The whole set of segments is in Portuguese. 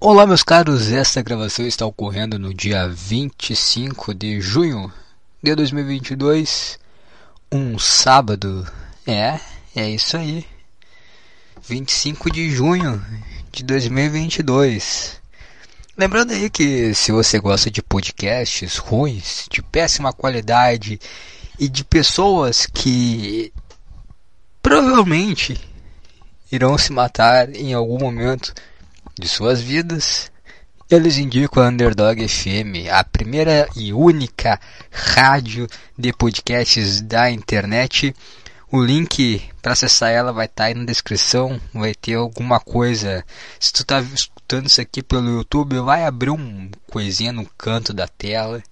Olá, meus caros. Esta gravação está ocorrendo no dia 25 de junho de 2022, um sábado. É, é isso aí. 25 de junho de 2022. Lembrando aí que se você gosta de podcasts ruins, de péssima qualidade e de pessoas que provavelmente irão se matar em algum momento de suas vidas, eles indicam a Underdog FM, a primeira e única rádio de podcasts da internet. O link para acessar ela vai estar tá aí na descrição, vai ter alguma coisa. Se tu tá escutando isso aqui pelo YouTube, vai abrir um coisinha no canto da tela.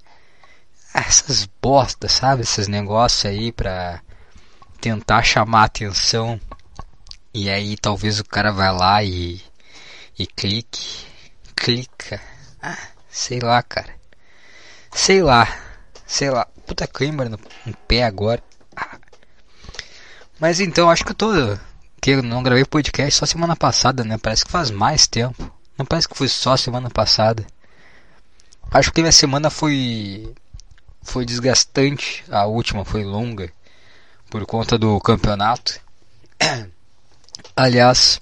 Essas bostas, sabe? Esses negócios aí pra tentar chamar a atenção. E aí talvez o cara vai lá e e clique, clica. Ah, sei lá, cara. Sei lá, sei lá. Puta câimbra no, no pé agora. Ah. Mas então, acho que eu tô. Que eu não gravei podcast só semana passada, né? Parece que faz mais tempo. Não parece que foi só semana passada. Acho que minha semana foi. Foi desgastante. A última foi longa. Por conta do campeonato. Aliás,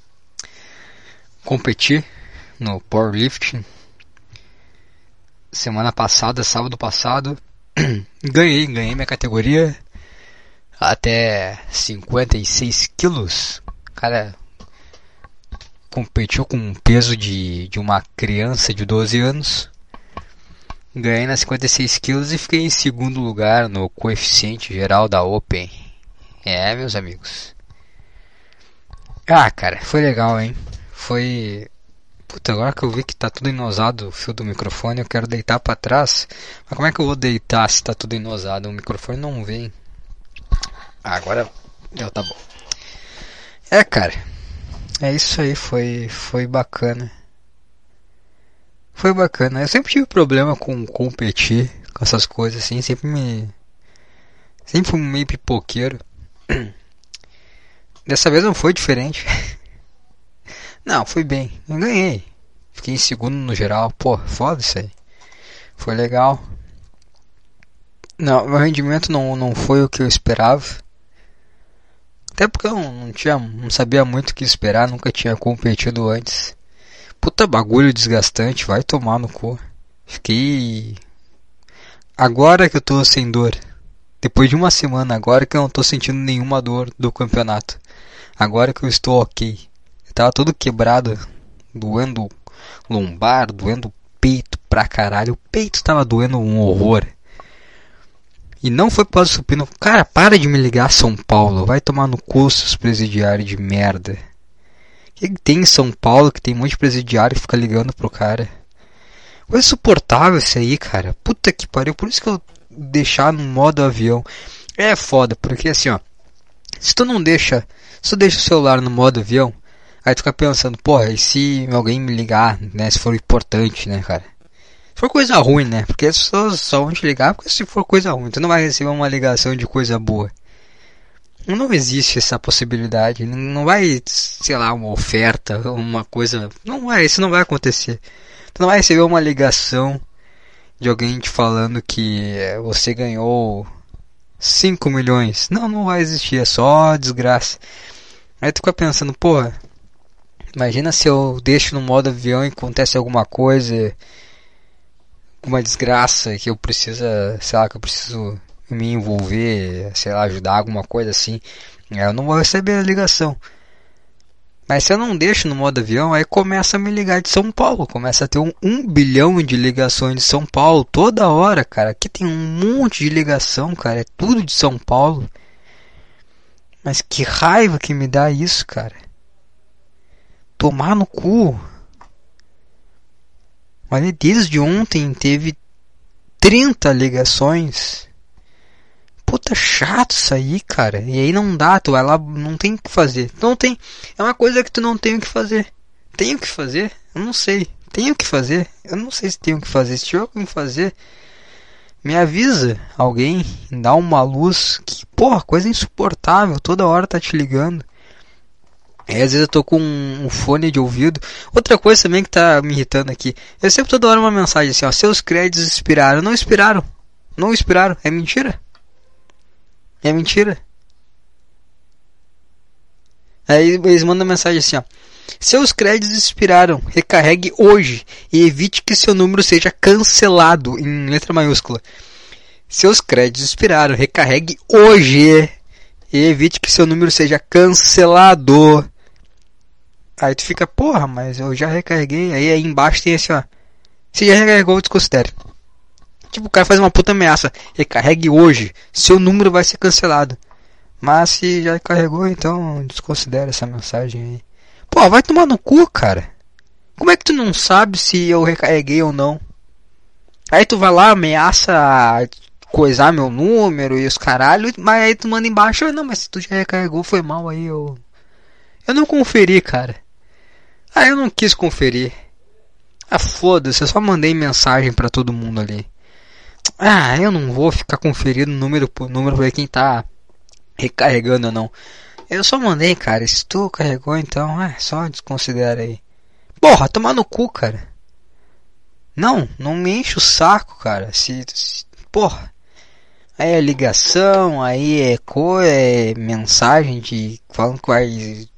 competi no powerlifting semana passada, sábado passado, ganhei, ganhei minha categoria até 56 quilos. Cara, competiu com um peso de, de uma criança de 12 anos. Ganhei nas 56 quilos e fiquei em segundo lugar no coeficiente geral da Open. É, meus amigos. Ah, cara, foi legal, hein? foi. Puta, agora que eu vi que tá tudo inosado o fio do microfone, eu quero deitar para trás. Mas como é que eu vou deitar se tá tudo inosado? O microfone não vem. Ah, agora já tá bom. É, cara. É isso aí, foi foi bacana. Foi bacana. Eu sempre tive problema com competir, com essas coisas assim, sempre me sempre fui meio pipoqueiro. Dessa vez não foi diferente. Não, fui bem. Eu ganhei. Fiquei em segundo no geral. Pô, foda isso aí. Foi legal. Não, meu rendimento não, não foi o que eu esperava. Até porque eu não, tinha, não sabia muito o que esperar, nunca tinha competido antes. Puta bagulho desgastante, vai tomar no cu. Fiquei. Agora que eu tô sem dor. Depois de uma semana, agora que eu não tô sentindo nenhuma dor do campeonato. Agora que eu estou ok. Tava todo quebrado, doendo lombar, doendo peito pra caralho. O peito tava doendo um horror. E não foi por causa do supino. Cara, para de me ligar São Paulo. Vai tomar no cu seus presidiários de merda. O que, que tem em São Paulo que tem um monte de presidiário que fica ligando pro cara? Coisa insuportável isso aí, cara. Puta que pariu. Por isso que eu deixar no modo avião. É foda, porque assim, ó. Se tu não deixa. Se tu deixa o celular no modo avião, Aí tu fica pensando, porra, e se alguém me ligar, né? Se for importante, né, cara? Se for coisa ruim, né? Porque pessoas só vão te ligar porque se for coisa ruim. Tu não vai receber uma ligação de coisa boa. Não existe essa possibilidade. Não vai, sei lá, uma oferta, uma coisa. Não vai, isso não vai acontecer. Tu não vai receber uma ligação de alguém te falando que você ganhou 5 milhões. Não, não vai existir, é só desgraça. Aí tu fica pensando, porra, Imagina se eu deixo no modo avião e acontece alguma coisa, uma desgraça que eu preciso, sei lá, que eu preciso me envolver, sei lá, ajudar alguma coisa assim. Eu não vou receber a ligação. Mas se eu não deixo no modo avião, aí começa a me ligar de São Paulo. Começa a ter um, um bilhão de ligações de São Paulo toda hora, cara. Aqui tem um monte de ligação, cara. É tudo de São Paulo. Mas que raiva que me dá isso, cara. Tomar no cu. Olha, desde ontem teve 30 ligações. Puta chato isso aí, cara. E aí não dá, tu vai lá, não tem o que fazer. Não tem. É uma coisa que tu não tem o que fazer. Tenho que fazer? Eu não sei. Tenho que fazer? Eu não sei se tenho que fazer. Se tiver que fazer, me avisa alguém, dá uma luz. Que, porra, coisa insuportável. Toda hora tá te ligando. Aí às vezes eu tô com um fone de ouvido. Outra coisa também que tá me irritando aqui. Eu sempre toda hora uma mensagem assim, ó. Seus créditos expiraram. Não expiraram. Não expiraram. É mentira. É mentira. Aí eles mandam mensagem assim, ó. Seus créditos expiraram. Recarregue hoje e evite que seu número seja cancelado em letra maiúscula. Seus créditos expiraram. Recarregue hoje e evite que seu número seja cancelado. Aí tu fica, porra, mas eu já recarreguei. Aí, aí embaixo tem assim, ó. Se já recarregou, desconsidere. Tipo, o cara faz uma puta ameaça. Recarregue hoje. Seu número vai ser cancelado. Mas se já carregou, então desconsidera essa mensagem aí. Pô, vai tomar no cu, cara. Como é que tu não sabe se eu recarreguei ou não? Aí tu vai lá, ameaça coisar meu número e os caralho, mas aí tu manda embaixo, não, mas se tu já recarregou, foi mal aí, eu. Eu não conferi, cara. Ah, eu não quis conferir. Ah, foda-se, eu só mandei mensagem para todo mundo ali. Ah, eu não vou ficar conferindo número por número pra ver quem tá recarregando ou não. Eu só mandei, cara. Se tu carregou, então, é, só desconsidera aí. Porra, tomar no cu, cara. Não, não me enche o saco, cara. Se, se porra. Aí é ligação, aí é co é mensagem de falando que vai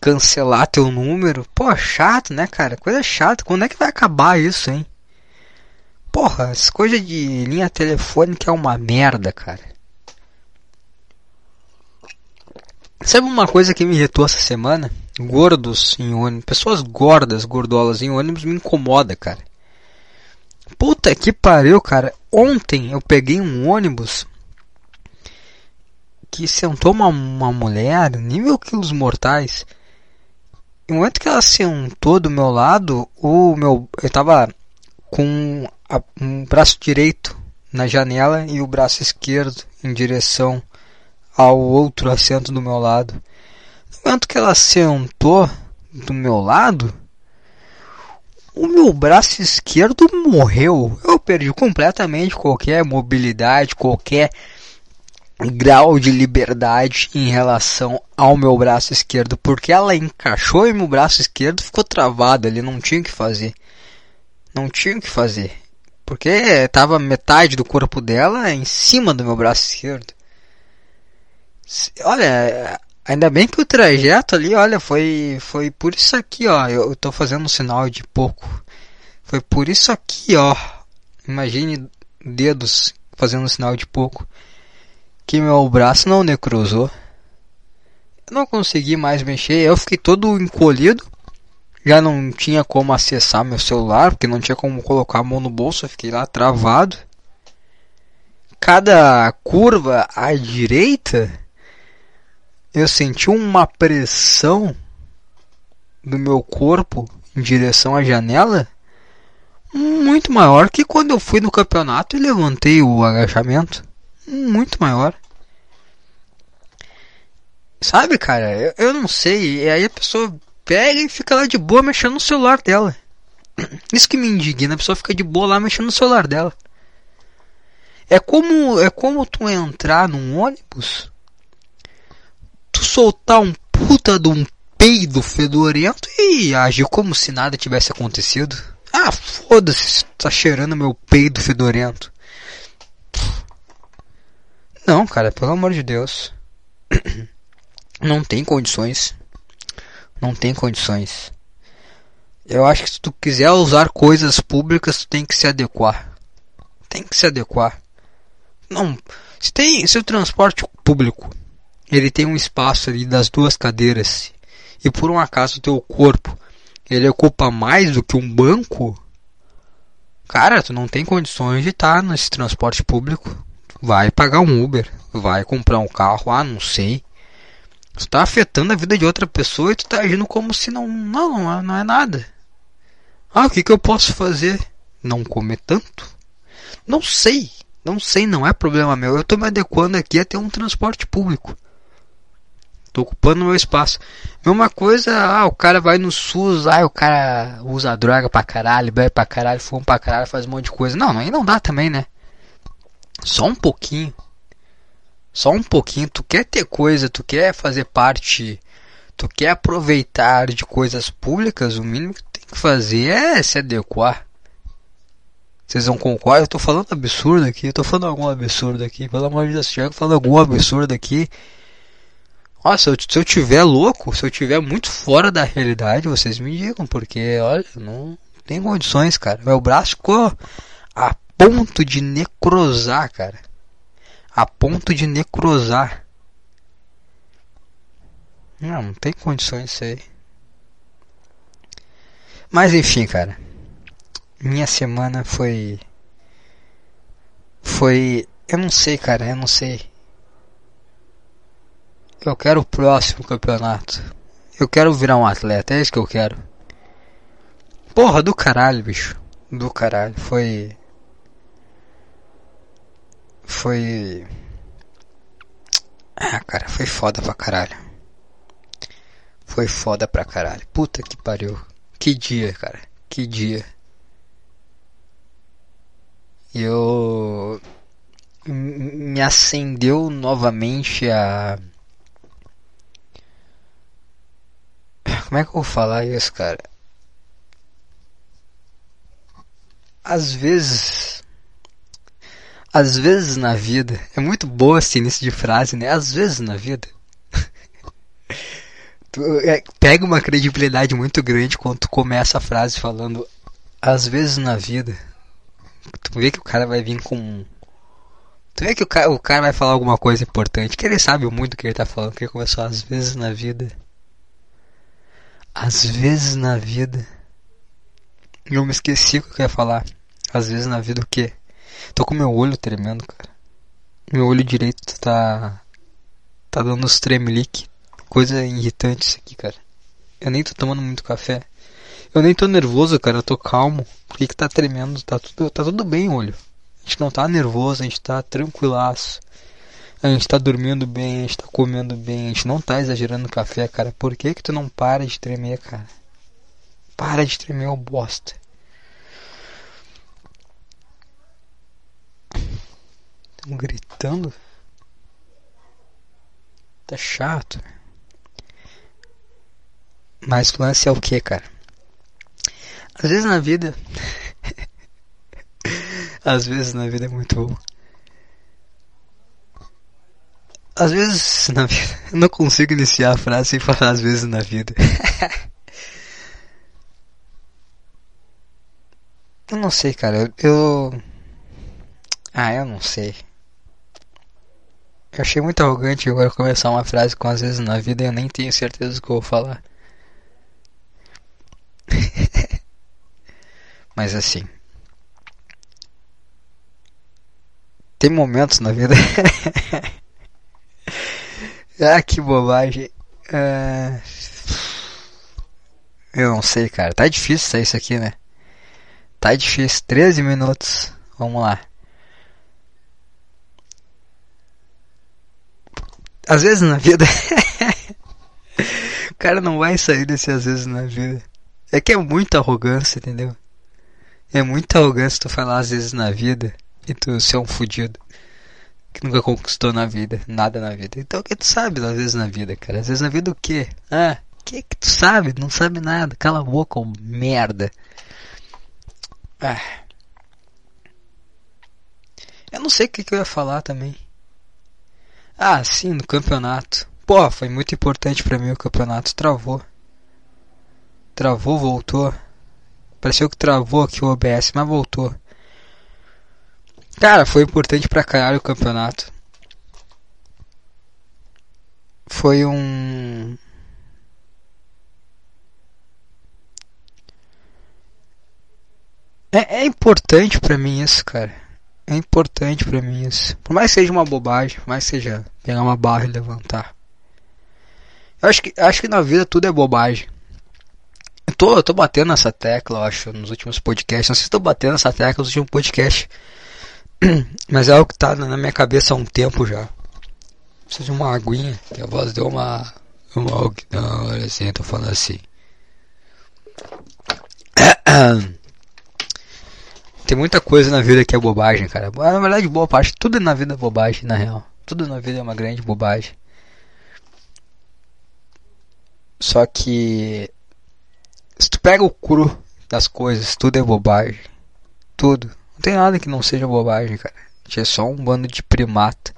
cancelar teu número. Pô, chato, né, cara? Coisa chata. Quando é que vai acabar isso, hein? Porra, as coisas de linha telefônica é uma merda, cara. Sabe uma coisa que me irritou essa semana? Gordos em ônibus, pessoas gordas, gordolas em ônibus me incomoda, cara. Puta que pariu, cara. Ontem eu peguei um ônibus que sentou uma, uma mulher, nível quilos mortais. No momento que ela sentou do meu lado, o meu, eu tava com um braço direito na janela e o braço esquerdo em direção ao outro assento do meu lado. No momento que ela sentou do meu lado, o meu braço esquerdo morreu. Eu perdi completamente qualquer mobilidade, qualquer grau de liberdade em relação ao meu braço esquerdo, porque ela encaixou e meu braço esquerdo ficou travado, ele não tinha o que fazer. Não tinha o que fazer. Porque estava metade do corpo dela em cima do meu braço esquerdo. Olha, ainda bem que o trajeto ali, olha, foi foi por isso aqui, ó. Eu, estou fazendo um sinal de pouco. Foi por isso aqui, ó. Imagine dedos fazendo um sinal de pouco. Que meu braço não necrosou. Eu não consegui mais mexer. Eu fiquei todo encolhido. Já não tinha como acessar meu celular, porque não tinha como colocar a mão no bolso. Eu fiquei lá travado. Cada curva à direita eu senti uma pressão do meu corpo em direção à janela muito maior que quando eu fui no campeonato e levantei o agachamento. Muito maior. Sabe, cara, eu, eu não sei. E aí a pessoa pega e fica lá de boa mexendo no celular dela. Isso que me indigna, a pessoa fica de boa lá mexendo no celular dela. É como é como tu entrar num ônibus tu soltar um puta de um peido fedorento e agir como se nada tivesse acontecido. Ah, foda-se, tá cheirando meu peido fedorento. Não, cara, pelo amor de Deus. Não tem condições. Não tem condições. Eu acho que se tu quiser usar coisas públicas, tu tem que se adequar. Tem que se adequar. Não, se tem, se o transporte público ele tem um espaço ali das duas cadeiras e por um acaso o teu corpo ele ocupa mais do que um banco, cara, tu não tem condições de estar nesse transporte público. Vai pagar um Uber, vai comprar um carro, ah, não sei. Tu tá afetando a vida de outra pessoa e tu tá agindo como se não, não, não é, é nada. Ah, o que que eu posso fazer? Não comer tanto? Não sei, não sei, não é problema meu. Eu tô me adequando aqui a ter um transporte público. Tô ocupando meu espaço. Mesma coisa, ah, o cara vai no SUS, ah, o cara usa droga pra caralho, bebe pra caralho, fuma pra caralho, faz um monte de coisa. Não, aí não dá também, né? Só um pouquinho. Só um pouquinho. Tu quer ter coisa, tu quer fazer parte. tu quer aproveitar de coisas públicas, o mínimo que tu tem que fazer é se adequar. Vocês não concordam? Eu tô falando absurdo aqui, eu tô falando algum absurdo aqui, pelo amor de Deus, eu falando algum absurdo aqui. Nossa, eu, se eu tiver louco, se eu tiver muito fora da realidade, vocês me digam, porque olha, não tem condições, cara. Meu braço ficou a ponto de necrosar, cara. A ponto de necrosar. Não, não tem condições isso aí. Mas enfim, cara. Minha semana foi. Foi. Eu não sei, cara, eu não sei. Eu quero o próximo campeonato. Eu quero virar um atleta, é isso que eu quero. Porra, do caralho, bicho. Do caralho. Foi. Foi. Ah, cara, foi foda pra caralho. Foi foda pra caralho. Puta que pariu. Que dia, cara. Que dia. Eu. Me acendeu novamente a. Como é que eu vou falar isso, cara? Às vezes. Às vezes na vida. É muito boa esse início de frase, né? Às vezes na vida. tu, é, pega uma credibilidade muito grande quando tu começa a frase falando. Às vezes na vida. Tu vê que o cara vai vir com. Tu vê que o cara, o cara vai falar alguma coisa importante. Que ele sabe muito o que ele tá falando. Que ele começou às vezes na vida. Às vezes na vida. Eu me esqueci o que eu ia falar. Às vezes na vida o quê? Tô com meu olho tremendo, cara. Meu olho direito tá. Tá dando uns tremelique. Coisa irritante isso aqui, cara. Eu nem tô tomando muito café. Eu nem tô nervoso, cara. Eu tô calmo. Por que, que tá tremendo? Tá tudo, tá tudo bem, olho. A gente não tá nervoso, a gente tá tranquilaço. A gente tá dormindo bem, a gente tá comendo bem, a gente não tá exagerando café, cara. Por que que tu não para de tremer, cara? Para de tremer, ô bosta. Gritando? Tá chato. Mas o lance é o que, cara? Às vezes na vida. Às vezes na vida é muito bom. Às vezes na vida. Eu não consigo iniciar a frase sem falar às vezes na vida. eu não sei, cara. Eu. Ah, eu não sei. Eu achei muito arrogante agora começar uma frase com às vezes na vida e eu nem tenho certeza do que eu vou falar. Mas assim. Tem momentos na vida. ah, que bobagem. Uh... Eu não sei, cara. Tá difícil sair isso aqui, né? Tá difícil. 13 minutos. Vamos lá. Às vezes na vida. o cara não vai sair desse às vezes na vida. É que é muita arrogância, entendeu? É muita arrogância tu falar às vezes na vida e tu ser um fudido que nunca conquistou na vida, nada na vida. Então o que tu sabe às vezes na vida, cara? Às vezes na vida o quê? Ah, o que que tu sabe? Não sabe nada. Cala a boca, oh, merda. Ah. Eu não sei o que, que eu ia falar também. Ah, sim, no campeonato. Pô, foi muito importante para mim o campeonato. Travou. Travou, voltou. Pareceu que travou aqui o OBS, mas voltou. Cara, foi importante pra caralho o campeonato. Foi um. É, é importante para mim isso, cara. É importante para mim isso. Por mais que seja uma bobagem, por mais que seja pegar uma barra e levantar. Eu acho que, acho que na vida tudo é bobagem. Eu tô, eu tô batendo nessa tecla, eu acho, nos últimos podcasts. Não sei se estou batendo nessa tecla nos últimos podcasts. Mas é algo que tá na minha cabeça há um tempo já. Preciso de uma aguinha. Que a voz deu uma. Uma. Não, assim, tô falando assim. Tem muita coisa na vida que é bobagem, cara. Na verdade, boa parte, tudo na vida é bobagem, na real. Tudo na vida é uma grande bobagem. Só que se tu pega o cru das coisas, tudo é bobagem. Tudo. Não tem nada que não seja bobagem, cara. A gente é só um bando de primata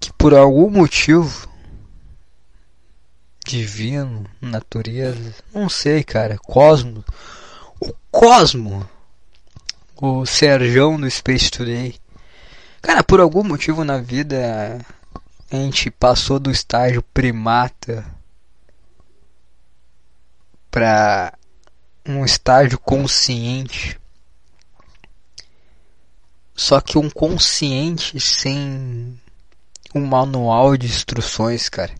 que por algum motivo divino, natureza, não sei, cara, cosmo, o cosmo, o Serjão do Space Today. Cara, por algum motivo na vida a gente passou do estágio primata para um estágio consciente. Só que um consciente sem um manual de instruções, cara.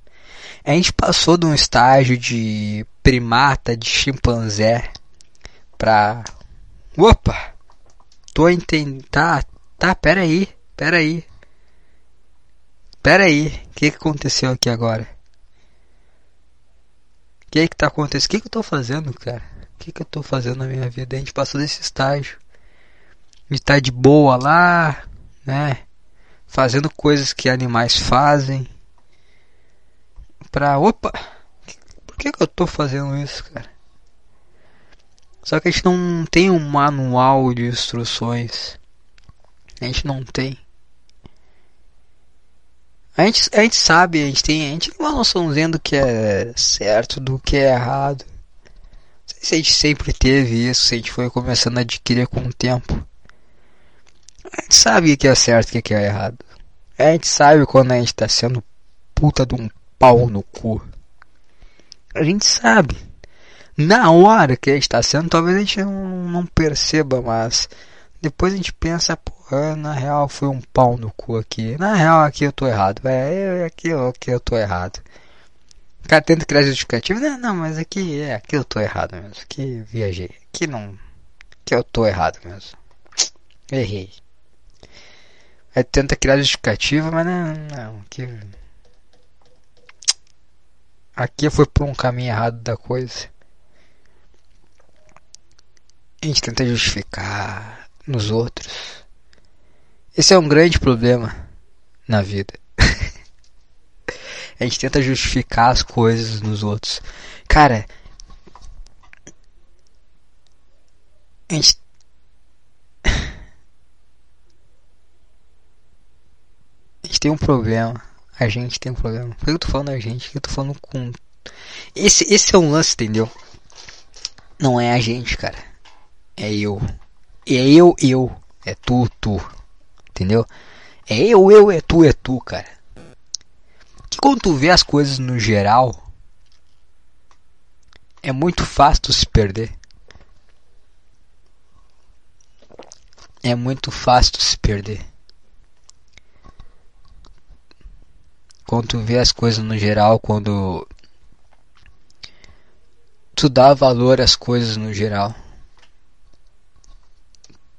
A gente passou de um estágio de primata, de chimpanzé, pra. Opa! Tô entendendo. Tá, tá, pera aí, pera aí. Pera aí, o que, que aconteceu aqui agora? O que que tá acontecendo? O que que eu tô fazendo, cara? O que que eu tô fazendo na minha vida? A gente passou desse estágio. A gente tá de boa lá, né? Fazendo coisas que animais fazem. Pra. Opa! Por que que eu tô fazendo isso, cara? Só que a gente não tem um manual de instruções. A gente não tem. A gente, a gente sabe, a gente tem, a gente tem uma noçãozinha do que é certo, do que é errado. Não sei se a gente sempre teve isso, se a gente foi começando a adquirir com o tempo. A gente sabe o que é certo e o que é errado. A gente sabe quando a gente tá sendo puta de um pau no cu. A gente sabe. Na hora que a gente tá sendo, talvez a gente não, não perceba, mas depois a gente pensa, porra, na real foi um pau no cu aqui. Na real aqui eu tô errado. É, aqui, aqui eu tô errado. O cara tenta criar justificativo. Não, não, mas aqui é, aqui eu tô errado mesmo. Aqui viajei. Aqui não. Aqui eu tô errado mesmo. Errei. Aí tenta criar justificativa, mas não, não. Aqui. Aqui foi por um caminho errado da coisa. A gente tenta justificar nos outros. Esse é um grande problema na vida. a gente tenta justificar as coisas nos outros. Cara, a gente a gente tem um problema. A gente tem um problema. Por que eu tô falando a gente? Eu tô falando com. Esse, esse é um lance, entendeu? Não é a gente, cara. É eu. É eu, eu. É tu, tu. Entendeu? É eu, eu, é tu, é tu, cara. Que quando tu vê as coisas no geral, é muito fácil tu se perder. É muito fácil tu se perder. Quando tu vê as coisas no geral, quando tu dá valor às coisas no geral.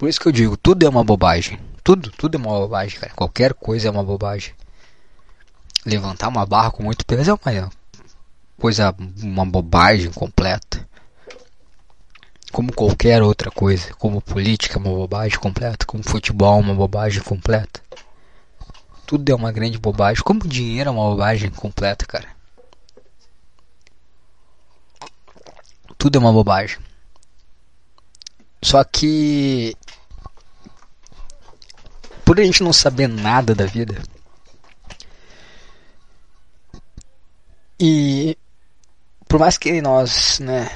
Por isso que eu digo, tudo é uma bobagem. Tudo, tudo é uma bobagem, cara. Qualquer coisa é uma bobagem. Levantar uma barra com muito peso é uma coisa, uma bobagem completa. Como qualquer outra coisa. Como política é uma bobagem completa. Como futebol é uma bobagem completa. Tudo é uma grande bobagem. Como dinheiro é uma bobagem completa, cara. Tudo é uma bobagem. Só que por a gente não saber nada da vida. E por mais que nós, né,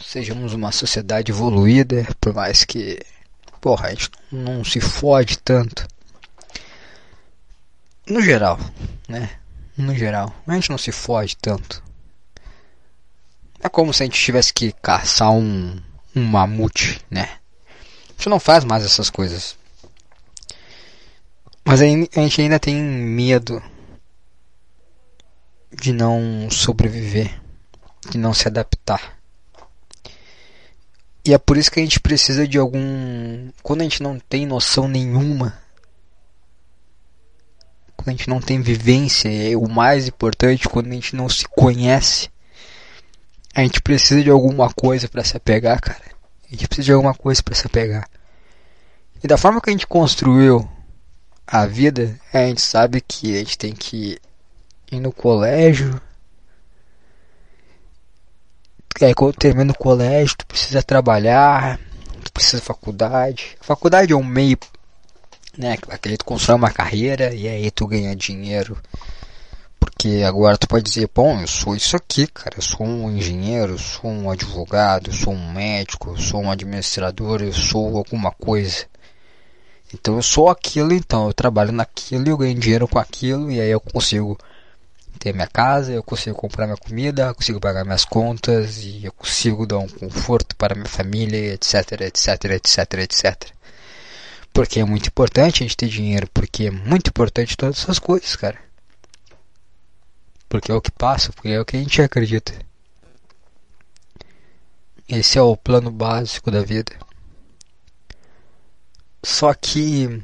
sejamos uma sociedade evoluída, por mais que, porra, a gente não se fode tanto. No geral, né? No geral, a gente não se fode tanto. É como se a gente tivesse que caçar um, um mamute, né? A gente não faz mais essas coisas. Mas a gente ainda tem medo de não sobreviver, de não se adaptar. E é por isso que a gente precisa de algum. Quando a gente não tem noção nenhuma, quando a gente não tem vivência, é o mais importante, quando a gente não se conhece, a gente precisa de alguma coisa para se apegar, cara. A gente precisa de alguma coisa para se apegar. E da forma que a gente construiu a vida, a gente sabe que a gente tem que ir no colégio, aí quando termina o colégio, tu precisa trabalhar, tu precisa de faculdade. Faculdade é um meio, né? Aquele tu constrói uma carreira e aí tu ganha dinheiro. Porque agora tu pode dizer, bom, eu sou isso aqui, cara, eu sou um engenheiro, eu sou um advogado, eu sou um médico, eu sou um administrador, eu sou alguma coisa. Então eu sou aquilo, então eu trabalho naquilo e eu ganho dinheiro com aquilo e aí eu consigo ter minha casa, eu consigo comprar minha comida, eu consigo pagar minhas contas e eu consigo dar um conforto para minha família, etc, etc, etc, etc. Porque é muito importante a gente ter dinheiro, porque é muito importante todas essas coisas, cara. Porque é o que passa, porque é o que a gente acredita. Esse é o plano básico da vida. Só que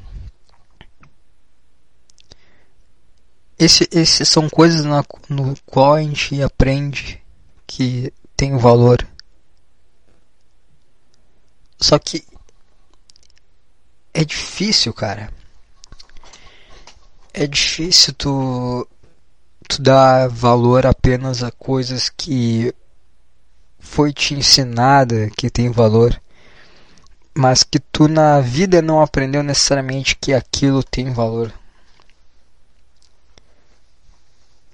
esse, esse são coisas na, no qual a gente aprende que tem valor. Só que é difícil, cara. É difícil tu, tu dar valor apenas a coisas que foi te ensinada que tem valor, mas que tu na vida não aprendeu necessariamente que aquilo tem valor.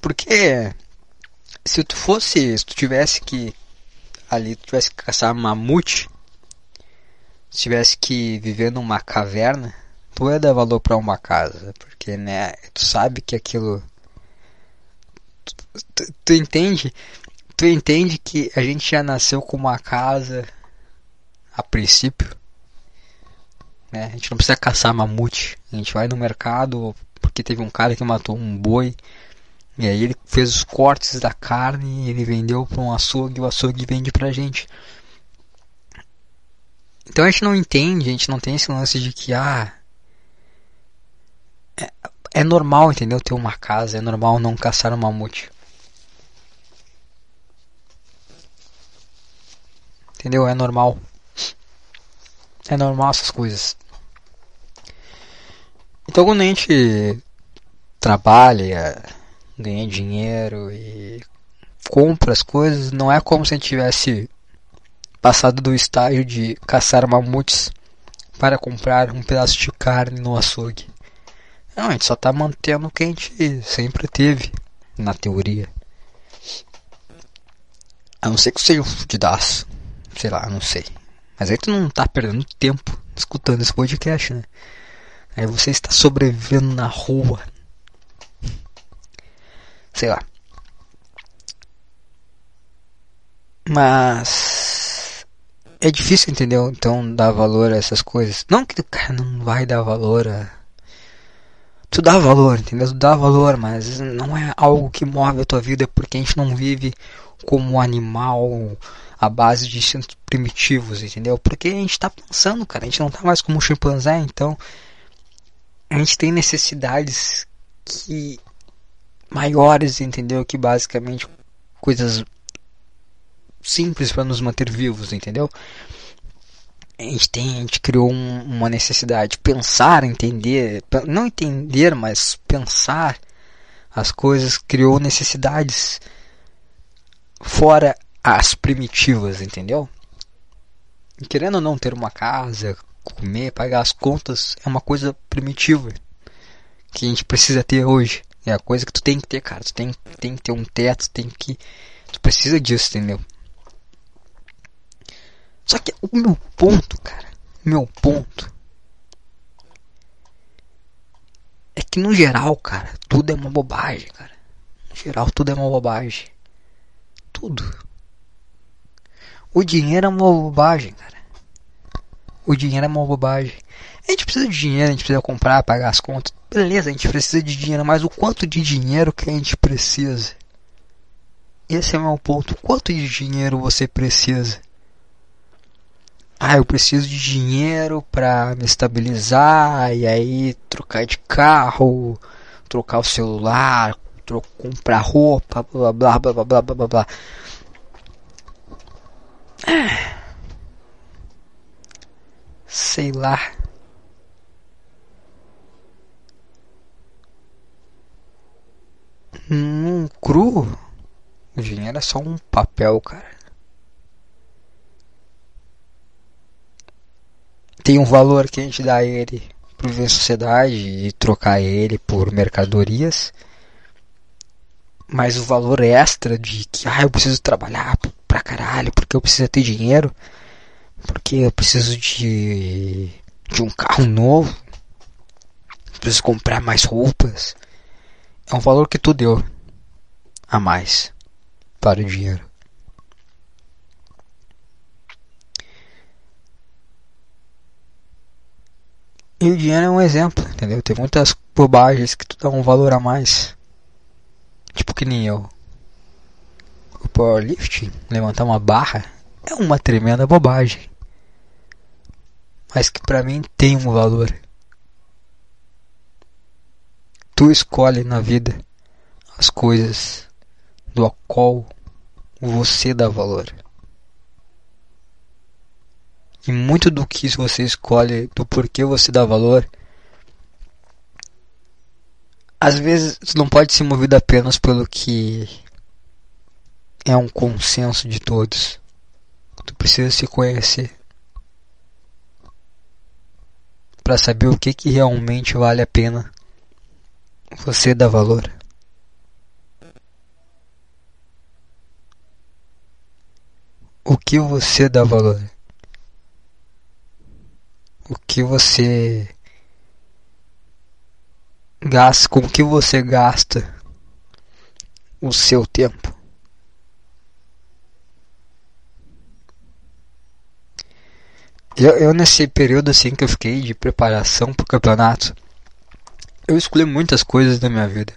Porque se tu fosse, se tu tivesse que ali, tu tivesse que caçar mamute, se tivesse que viver numa caverna, tu ia dar valor para uma casa, porque né, tu sabe que aquilo tu, tu, tu entende? Tu entende que a gente já nasceu com uma casa a princípio, né? A gente não precisa caçar mamute, a gente vai no mercado porque teve um cara que matou um boi e aí ele fez os cortes da carne, ele vendeu para um açougue, o açougue vende pra gente. Então a gente não entende, a gente não tem esse lance de que ah é, é normal, entendeu? Ter uma casa, é normal não caçar um mamute. Entendeu? É normal. É normal essas coisas. Então quando a gente trabalha ganha dinheiro e compra as coisas, não é como se a gente tivesse passado do estágio de caçar mamutes para comprar um pedaço de carne no açougue. Não, a gente só está mantendo o que a gente sempre teve, na teoria. A não ser que seja um fudidaço. Sei lá, não sei. Mas aí tu não tá perdendo tempo escutando esse podcast, né? Aí você está sobrevivendo na rua, sei lá. Mas é difícil, entendeu? Então dar valor a essas coisas. Não que o cara não vai dar valor a. Tu dá valor, entendeu? Tu dá valor, mas não é algo que move a tua vida porque a gente não vive como animal à base de instintos primitivos, entendeu? Porque a gente tá pensando, cara, a gente não tá mais como um chimpanzé, então a gente tem necessidades que maiores, entendeu? Que basicamente coisas simples para nos manter vivos, entendeu? A gente tem, a gente criou um, uma necessidade de pensar, entender, não entender, mas pensar as coisas, criou necessidades fora as primitivas, entendeu? querendo ou não ter uma casa, comer, pagar as contas é uma coisa primitiva que a gente precisa ter hoje. É a coisa que tu tem que ter, cara. Tu tem, tem que ter um teto, tem que. Tu precisa disso, entendeu? Só que o meu ponto, cara. O meu ponto. É que no geral, cara, tudo é uma bobagem, cara. No geral, tudo é uma bobagem. Tudo. O dinheiro é uma bobagem, cara. O dinheiro é uma bobagem. A gente precisa de dinheiro, a gente precisa comprar, pagar as contas. Beleza, a gente precisa de dinheiro, mas o quanto de dinheiro que a gente precisa? Esse é o meu ponto. Quanto de dinheiro você precisa? Ah, eu preciso de dinheiro para me estabilizar e aí trocar de carro, trocar o celular, tro comprar roupa, blá blá blá blá blá blá blá. Ah. Sei lá. um cru? Vinha era só um papel, cara. Tem um valor que a gente dá a ele para viver sociedade e trocar ele por mercadorias. Mas o valor extra de que ah, eu preciso trabalhar pra caralho porque eu preciso ter dinheiro porque eu preciso de, de um carro novo, preciso comprar mais roupas. É um valor que tu deu a mais para o dinheiro. E o dinheiro é um exemplo, entendeu? Tem muitas bobagens que tu dá um valor a mais. Tipo que nem eu. O powerlifting, levantar uma barra, é uma tremenda bobagem. Mas que pra mim tem um valor. Tu escolhe na vida as coisas do qual você dá valor. E muito do que você escolhe, do porquê você dá valor, às vezes não pode ser movido apenas pelo que é um consenso de todos. Tu precisa se conhecer para saber o que que realmente vale a pena você dar valor. O que você dá valor? o que você gasta, com que você gasta o seu tempo. Eu, eu nesse período assim que eu fiquei de preparação para o campeonato, eu escolhi muitas coisas da minha vida.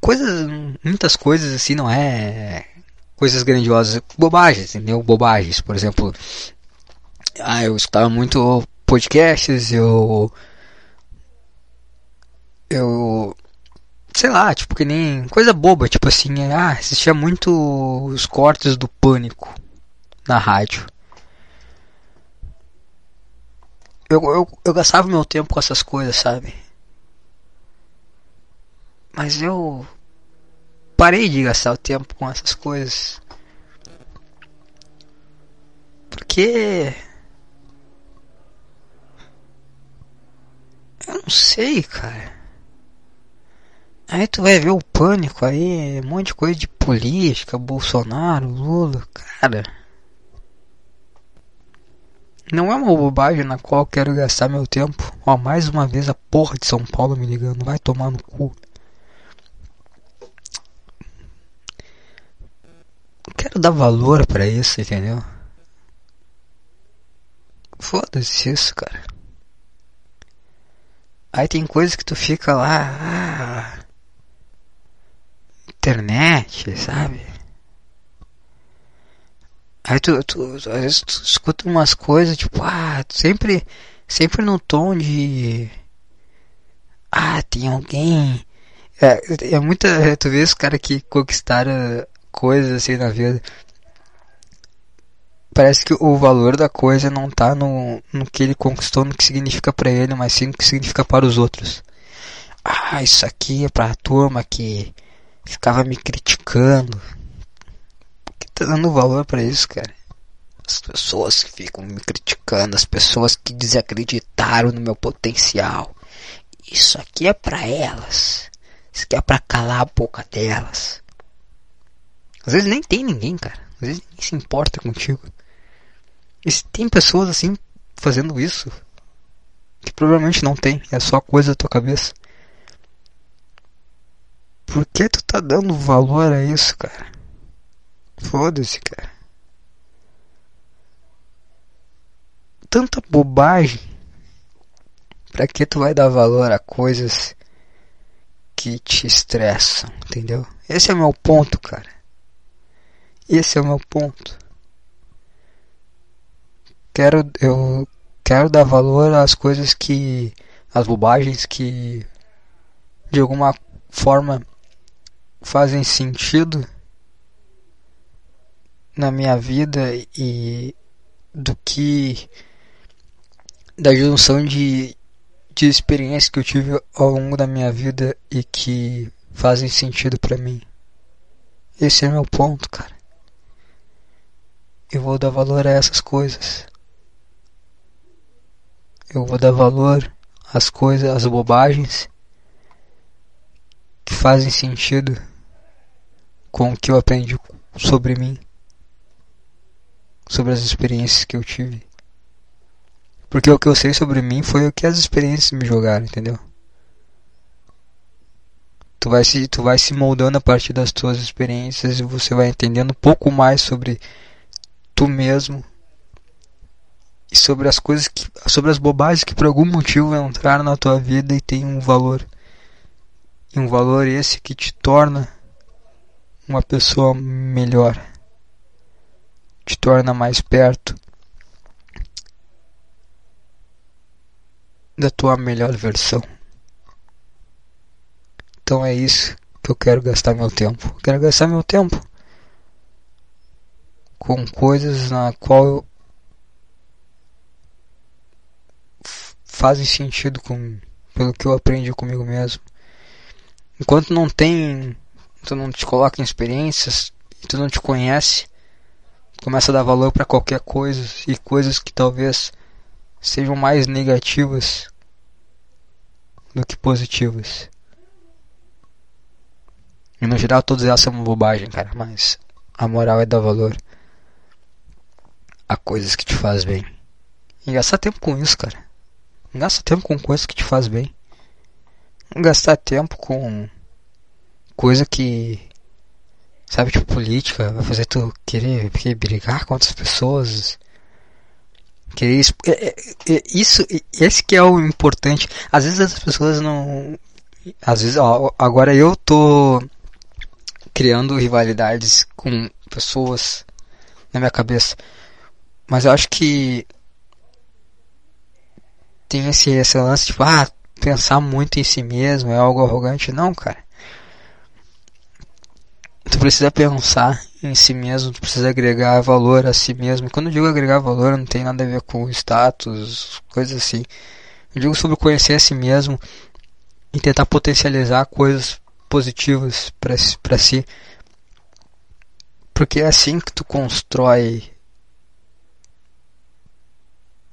Coisas, muitas coisas assim não é coisas grandiosas, bobagens, entendeu? Bobagens, por exemplo, ah, eu escutava muito podcasts, eu. Eu. Sei lá, tipo, que nem. Coisa boba, tipo assim. Ah, assistia muito os cortes do pânico na rádio. Eu, eu, eu gastava meu tempo com essas coisas, sabe? Mas eu parei de gastar o tempo com essas coisas. Porque Eu não sei, cara. Aí tu vai ver o pânico aí, um monte de coisa de política, Bolsonaro, Lula, cara. Não é uma bobagem na qual quero gastar meu tempo. Ó, mais uma vez a porra de São Paulo me ligando, vai tomar no cu. Quero dar valor para isso, entendeu? Foda-se isso, cara. Aí tem coisas que tu fica lá. Ah, internet, sabe? Aí tu, tu, às vezes tu escuta umas coisas tipo, ah, sempre, sempre no tom de. Ah, tem alguém. É, é muita. Tu vê os caras que conquistaram coisas assim na vida parece que o valor da coisa não tá no, no que ele conquistou, no que significa para ele, mas sim no que significa para os outros. Ah, isso aqui é pra turma que ficava me criticando. Tá dando valor para isso, cara? As pessoas que ficam me criticando, as pessoas que desacreditaram no meu potencial. Isso aqui é para elas. Isso aqui é para calar a boca delas. Às vezes nem tem ninguém, cara. Às vezes ninguém se importa contigo. E se tem pessoas assim fazendo isso, que provavelmente não tem, é só coisa da tua cabeça. Por que tu tá dando valor a isso, cara? Foda-se, cara. Tanta bobagem. Pra que tu vai dar valor a coisas que te estressam, entendeu? Esse é o meu ponto, cara. Esse é o meu ponto quero eu quero dar valor às coisas que as bobagens que de alguma forma fazem sentido na minha vida e do que da junção de, de experiências que eu tive ao longo da minha vida e que fazem sentido para mim. Esse é meu ponto, cara. Eu vou dar valor a essas coisas. eu vou dar valor às coisas, às bobagens que fazem sentido com o que eu aprendi sobre mim, sobre as experiências que eu tive. Porque o que eu sei sobre mim foi o que as experiências me jogaram, entendeu? Tu vai se, tu vai se moldando a partir das tuas experiências e você vai entendendo um pouco mais sobre tu mesmo e sobre as coisas que, sobre as bobagens que por algum motivo entraram na tua vida e tem um valor. E um valor esse que te torna uma pessoa melhor. Te torna mais perto da tua melhor versão. Então é isso que eu quero gastar meu tempo. Quero gastar meu tempo com coisas na qual eu fazem sentido com pelo que eu aprendi comigo mesmo. Enquanto não tem, tu não te coloca em experiências, tu não te conhece, começa a dar valor para qualquer coisa e coisas que talvez sejam mais negativas do que positivas. E no geral todas elas são bobagem, cara, mas a moral é dar valor a coisas que te faz bem. E gastar tempo com isso, cara. Gasta tempo com coisa que te faz bem. Gastar tempo com coisa que. Sabe, tipo, política, vai fazer tu querer, querer brigar com outras pessoas. Querer. É, é, é, isso, esse que é o importante. Às vezes as pessoas não. Às vezes, ó, agora eu tô criando rivalidades com pessoas na minha cabeça. Mas eu acho que tem esse, esse lance de tipo, ah, pensar muito em si mesmo é algo arrogante. Não, cara. Tu precisa pensar em si mesmo, tu precisa agregar valor a si mesmo. Quando eu digo agregar valor, não tem nada a ver com status, coisas assim. Eu digo sobre conhecer a si mesmo e tentar potencializar coisas positivas para si. Porque é assim que tu constrói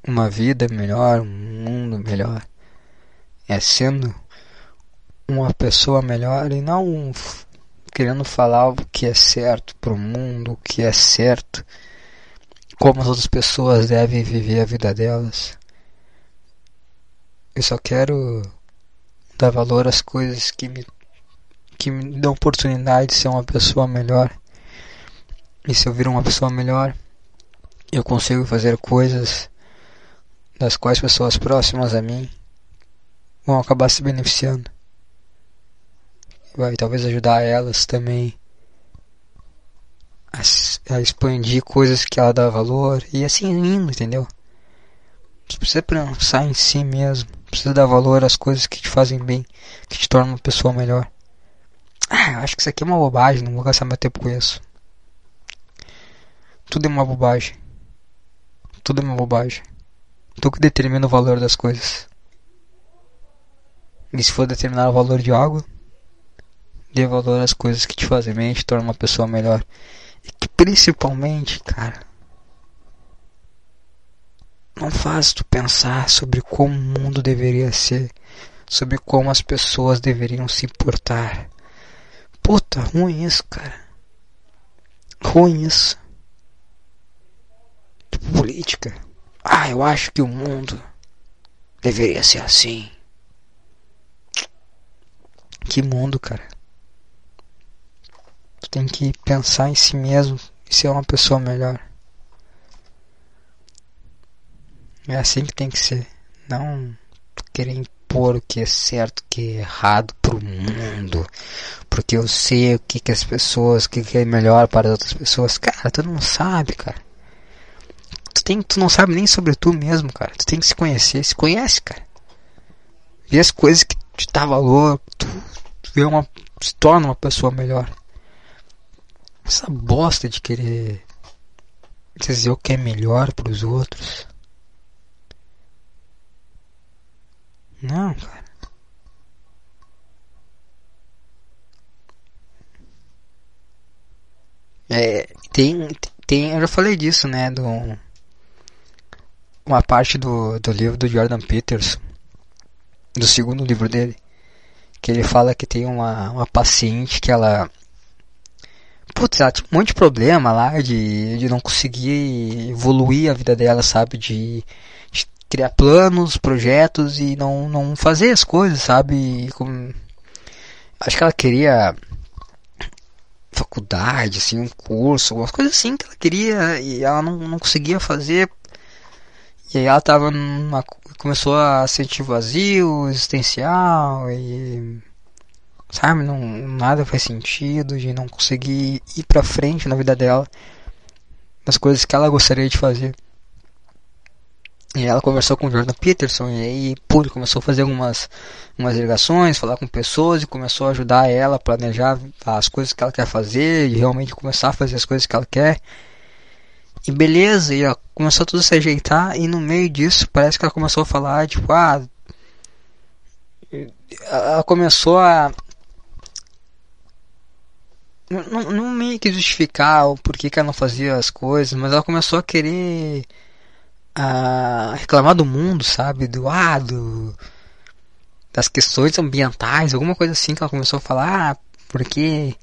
uma vida melhor, um mundo melhor. É sendo uma pessoa melhor e não querendo falar o que é certo para o mundo, o que é certo, como as outras pessoas devem viver a vida delas. Eu só quero dar valor às coisas que me, que me dão oportunidade de ser uma pessoa melhor. E se eu vir uma pessoa melhor, eu consigo fazer coisas das quais pessoas próximas a mim vão acabar se beneficiando. Vai talvez ajudar elas também a, a expandir coisas que ela dá valor e assim indo, entendeu? Você precisa pensar em si mesmo, precisa dar valor às coisas que te fazem bem, que te tornam uma pessoa melhor. Ah, acho que isso aqui é uma bobagem, não vou gastar meu tempo com isso. Tudo é uma bobagem. Tudo é uma bobagem. Tu que determina o valor das coisas. E se for determinar o valor de algo, dê valor às coisas que te fazem bem te tornam uma pessoa melhor. E que principalmente, cara, não faz tu pensar sobre como o mundo deveria ser, sobre como as pessoas deveriam se importar. Puta, ruim isso, cara. Ruim isso. Tipo, política. Ah, eu acho que o mundo deveria ser assim. Que mundo, cara. Tem que pensar em si mesmo e ser uma pessoa melhor. É assim que tem que ser. Não querer impor o que é certo, o que é errado pro mundo. Porque eu sei o que, que as pessoas, o que, que é melhor para as outras pessoas. Cara, tu não sabe, cara tu, tem, tu não sabe nem sobre tu mesmo, cara. Tu tem que se conhecer. Se conhece, cara. Vê as coisas que te dá valor. Tu, tu vê uma, se torna uma pessoa melhor. Essa bosta de querer dizer o que é melhor para os outros. Não, cara. É, tem, tem, eu já falei disso, né, do uma parte do, do livro do Jordan Peterson, do segundo livro dele, que ele fala que tem uma, uma paciente que ela. Putz, ela tinha um monte de problema lá de, de não conseguir evoluir a vida dela, sabe? De, de criar planos, projetos e não, não fazer as coisas, sabe? Com, acho que ela queria faculdade, assim, um curso, algumas coisas assim que ela queria e ela não, não conseguia fazer. E aí ela tava numa, começou a sentir vazio existencial e sabe, não nada faz sentido de não conseguir ir para frente na vida dela, nas coisas que ela gostaria de fazer. E ela conversou com o Jordan Peterson e aí pô, começou a fazer algumas umas ligações, falar com pessoas e começou a ajudar ela a planejar as coisas que ela quer fazer e realmente começar a fazer as coisas que ela quer. E beleza, e começou tudo a se ajeitar e no meio disso parece que ela começou a falar, tipo, ah, ela começou a não, não meio que justificar o porquê que ela não fazia as coisas, mas ela começou a querer a reclamar do mundo, sabe? Do ah, do, das questões ambientais, alguma coisa assim que ela começou a falar, ah, porque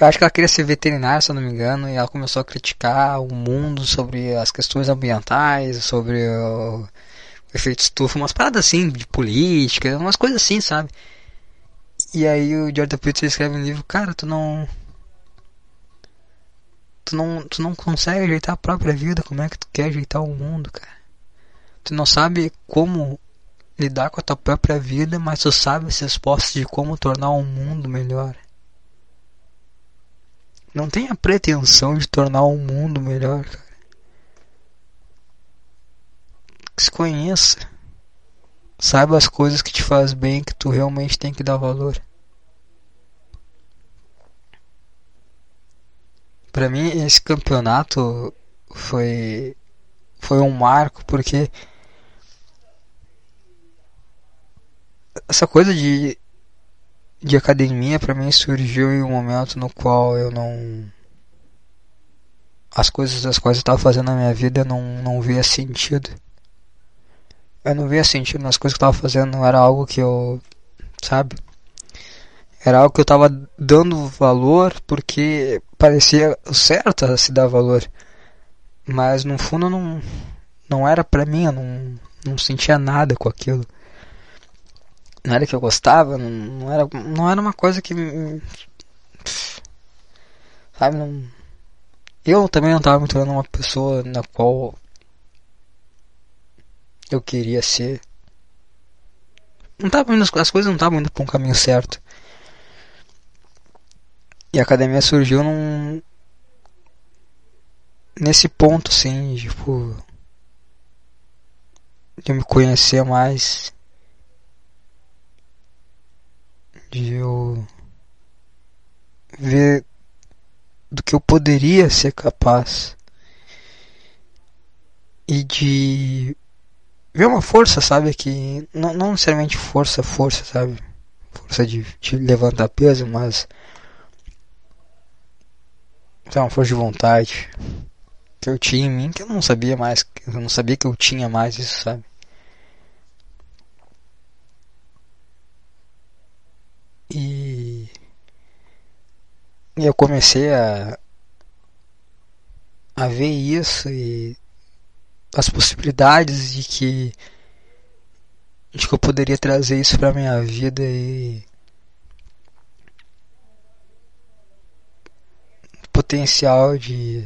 eu acho que ela queria ser veterinária, se eu não me engano, e ela começou a criticar o mundo sobre as questões ambientais, sobre o efeito estufa, umas paradas assim de política, umas coisas assim, sabe? E aí o Jordan Peterson escreve um livro, cara, tu não Tu não, tu não consegue ajeitar a própria vida, como é que tu quer ajeitar o mundo, cara? Tu não sabe como lidar com a tua própria vida, mas tu sabe as respostas de como tornar o mundo melhor. Não tenha pretensão de tornar o mundo melhor, cara. Se conheça. Saiba as coisas que te faz bem, que tu realmente tem que dar valor. para mim esse campeonato foi foi um marco porque essa coisa de de academia para mim surgiu em um momento no qual eu não as coisas das quais eu estava fazendo na minha vida não não via sentido eu não via sentido nas coisas que eu estava fazendo não era algo que eu sabe era algo que eu estava dando valor porque parecia certo a se dar valor. Mas no fundo não, não era pra mim, eu não, não sentia nada com aquilo. Não era que eu gostava, não, não, era, não era uma coisa que. Sabe, não. Eu também não estava me tornando uma pessoa na qual eu queria ser. Não tava indo, as coisas não estavam indo para um caminho certo. E a academia surgiu num. Nesse ponto, assim, tipo. De eu me conhecer mais. De eu. Ver do que eu poderia ser capaz. E de ver uma força, sabe? Que não, não necessariamente força, força, sabe? Força de, de levantar peso, mas tem uma força de vontade que eu tinha em mim que eu não sabia mais, eu não sabia que eu tinha mais isso, sabe? E, e eu comecei a a ver isso e as possibilidades de que de que eu poderia trazer isso para minha vida e potencial de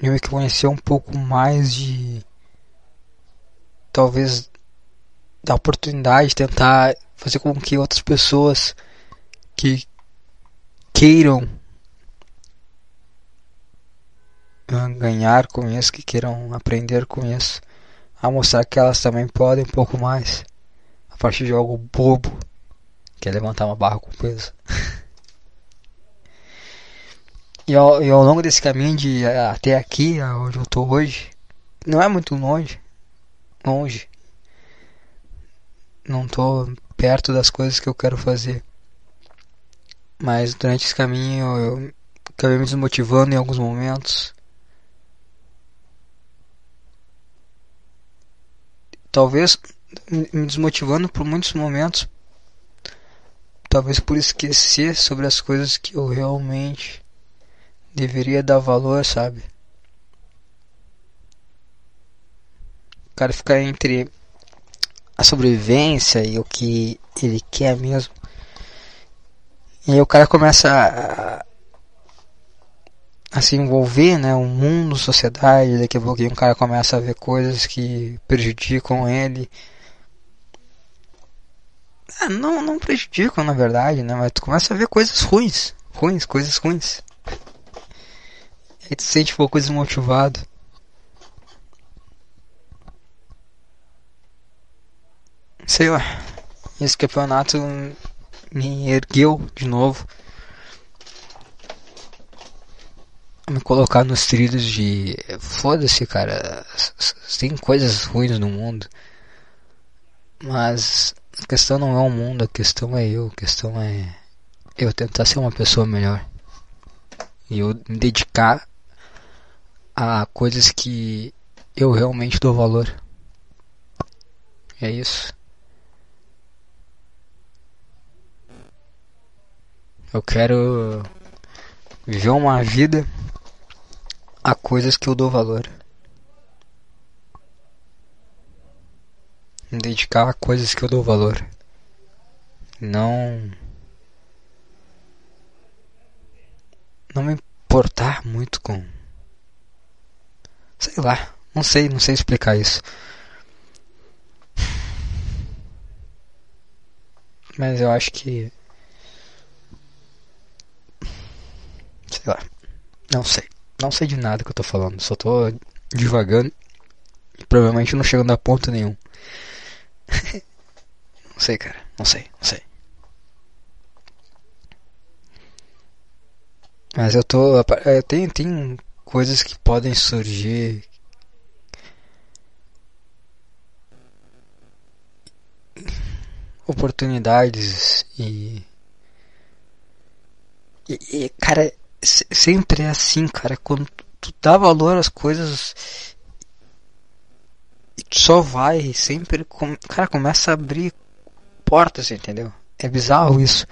eu me conhecer um pouco mais de talvez da oportunidade de tentar fazer com que outras pessoas que queiram ganhar com isso, que queiram aprender com isso, a mostrar que elas também podem um pouco mais a partir de algo bobo, que é levantar uma barra com peso. E ao, e ao longo desse caminho de até aqui, onde eu tô hoje, não é muito longe. Longe. Não tô perto das coisas que eu quero fazer. Mas durante esse caminho eu acabei me desmotivando em alguns momentos. Talvez me desmotivando por muitos momentos, talvez por esquecer sobre as coisas que eu realmente deveria dar valor, sabe? O cara ficar entre a sobrevivência e o que ele quer mesmo. E aí o cara começa a, se envolver, né? O mundo, sociedade, daqui a pouquinho o cara começa a ver coisas que prejudicam ele. Ah, não, não prejudicam na verdade, né? Mas tu começa a ver coisas ruins. Ruins, coisas ruins. Aí tu se sente um pouco desmotivado. Sei lá. Esse campeonato me ergueu de novo. Me colocar nos trilhos de foda-se, cara. Tem coisas ruins no mundo. Mas a questão não é o mundo, a questão é eu, a questão é eu tentar ser uma pessoa melhor. E eu me dedicar a coisas que eu realmente dou valor. É isso. Eu quero viver uma vida a coisas que eu dou valor. Me dedicar a coisas que eu dou valor. Não. Não me importar muito com. Sei lá. Não sei, não sei explicar isso. Mas eu acho que. Sei lá. Não sei. Não sei de nada que eu tô falando, só tô divagando e provavelmente não chegando a ponto nenhum. não sei, cara, não sei, não sei. Mas eu tô. Eu tenho, tem coisas que podem surgir. Oportunidades e. E, e cara, sempre é assim, cara. Quando tu dá valor às coisas e tu só vai, sempre, cara, começa a abrir portas, entendeu? É bizarro isso.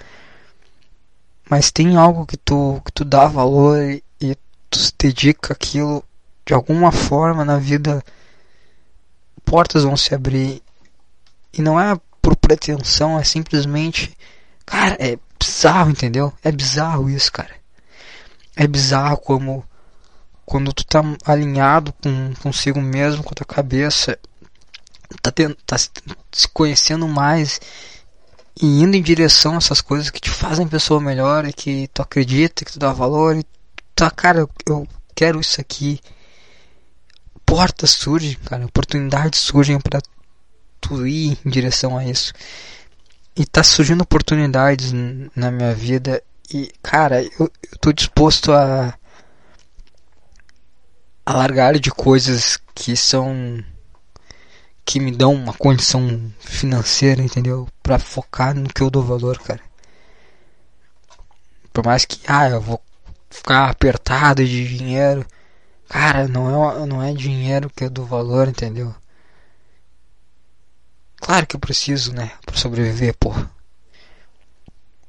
Mas tem algo que tu, que tu dá valor e, e tu se dedica aquilo de alguma forma na vida, portas vão se abrir. E não é por pretensão, é simplesmente. Cara, é bizarro, entendeu? É bizarro isso, cara é bizarro como quando tu tá alinhado com consigo mesmo, com a tua cabeça, tá, tendo, tá se conhecendo mais e indo em direção a essas coisas que te fazem pessoa melhor e que tu acredita, que tu dá valor e tá, cara, eu, quero isso aqui. Portas surgem, cara, oportunidades surgem para tu ir em direção a isso. E tá surgindo oportunidades na minha vida e, cara, eu, eu tô disposto a, a largar de coisas que são. que me dão uma condição financeira, entendeu? Pra focar no que eu dou valor, cara. Por mais que, ah, eu vou ficar apertado de dinheiro. Cara, não é, não é dinheiro que eu dou valor, entendeu? Claro que eu preciso, né? Pra sobreviver, porra.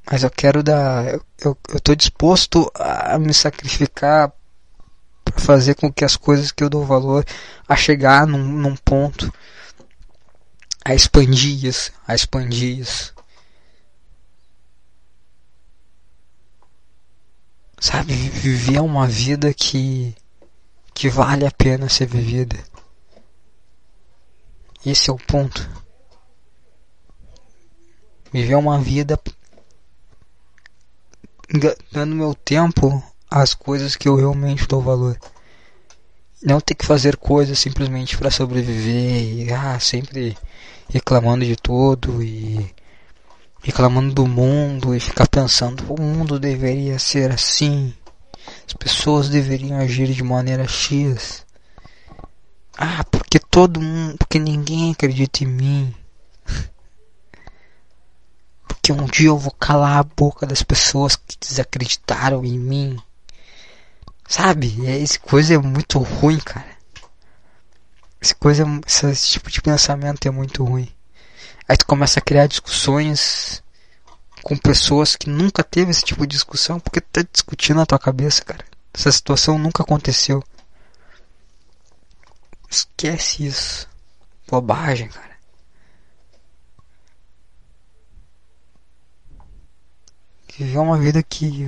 Mas eu quero dar. Eu, tô disposto a me sacrificar para fazer com que as coisas que eu dou valor a chegar num, num ponto a expandir isso, a expandir isso. Sabe, viver uma vida que que vale a pena ser vivida. Esse é o ponto. Viver uma vida dando meu tempo às coisas que eu realmente dou valor. Não ter que fazer coisas simplesmente para sobreviver e ah, sempre reclamando de tudo e reclamando do mundo e ficar pensando o mundo deveria ser assim. As pessoas deveriam agir de maneira X. Ah, porque todo mundo, porque ninguém acredita em mim que um dia eu vou calar a boca das pessoas que desacreditaram em mim. Sabe? Essa coisa é muito ruim, cara. Essa coisa, esse tipo de pensamento é muito ruim. Aí tu começa a criar discussões com pessoas que nunca teve esse tipo de discussão porque tu tá discutindo na tua cabeça, cara. Essa situação nunca aconteceu. Esquece isso. Bobagem, cara. Viver uma vida que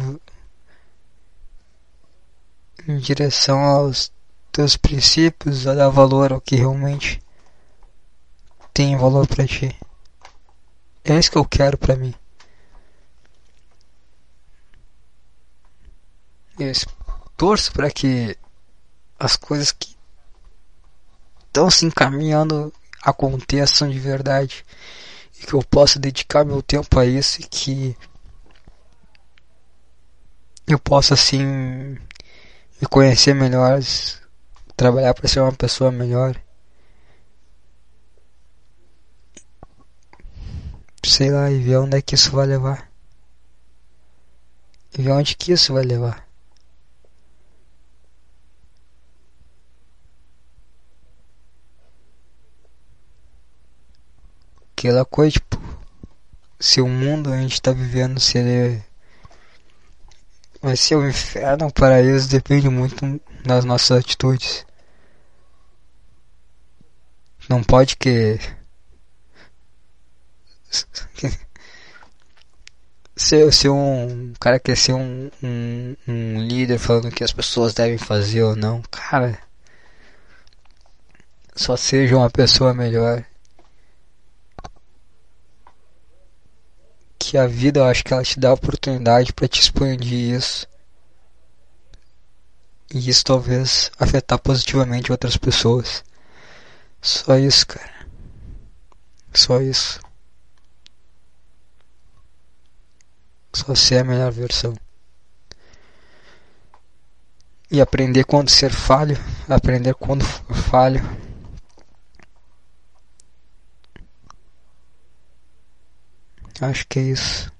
em direção aos teus princípios, a dar valor ao que realmente tem valor para ti. É isso que eu quero para mim. Eu torço para que as coisas que estão se encaminhando aconteçam de verdade e que eu possa dedicar meu tempo a isso e que eu possa assim me conhecer melhor, trabalhar para ser uma pessoa melhor. Sei lá, e ver onde é que isso vai levar. E ver onde que isso vai levar. Aquela coisa, tipo, se o mundo a gente tá vivendo seria Vai ser o inferno, o paraíso depende muito das nossas atitudes. Não pode que. ser, ser um cara quer ser um, um, um líder falando que as pessoas devem fazer ou não. Cara, só seja uma pessoa melhor. Que a vida eu acho que ela te dá a oportunidade para te expandir isso. E isso talvez afetar positivamente outras pessoas. Só isso, cara. Só isso. Só ser a melhor versão. E aprender quando ser falho, aprender quando falho. Acho que é isso.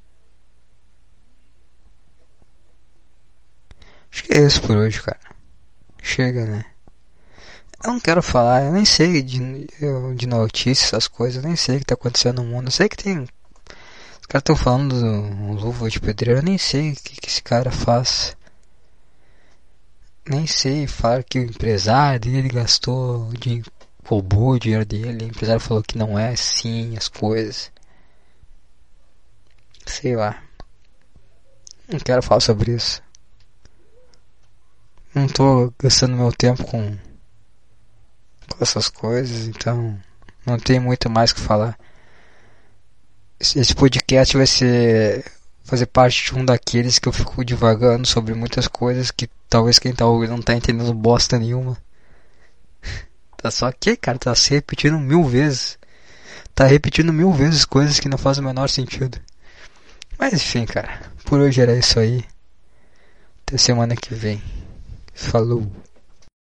Acho que é isso por hoje, cara. Chega, né? Eu não quero falar, eu nem sei de, de notícias, essas coisas, eu nem sei o que tá acontecendo no mundo. Eu sei que tem. Os caras estão falando do luva de pedreiro, eu nem sei o que, que esse cara faz. Nem sei, falar que o empresário dele gastou, de, roubou o dinheiro dele, o empresário falou que não é assim as coisas. Sei lá. Não quero falar sobre isso. Não tô gastando meu tempo com, com essas coisas, então não tem muito mais que falar. Esse podcast vai ser fazer parte de um daqueles que eu fico divagando sobre muitas coisas que talvez quem tá ouvindo não tá entendendo bosta nenhuma. Tá só que, cara, tá se repetindo mil vezes. Tá repetindo mil vezes coisas que não fazem o menor sentido. Mas enfim, cara. Por hoje era isso aí. Até semana que vem. Falou.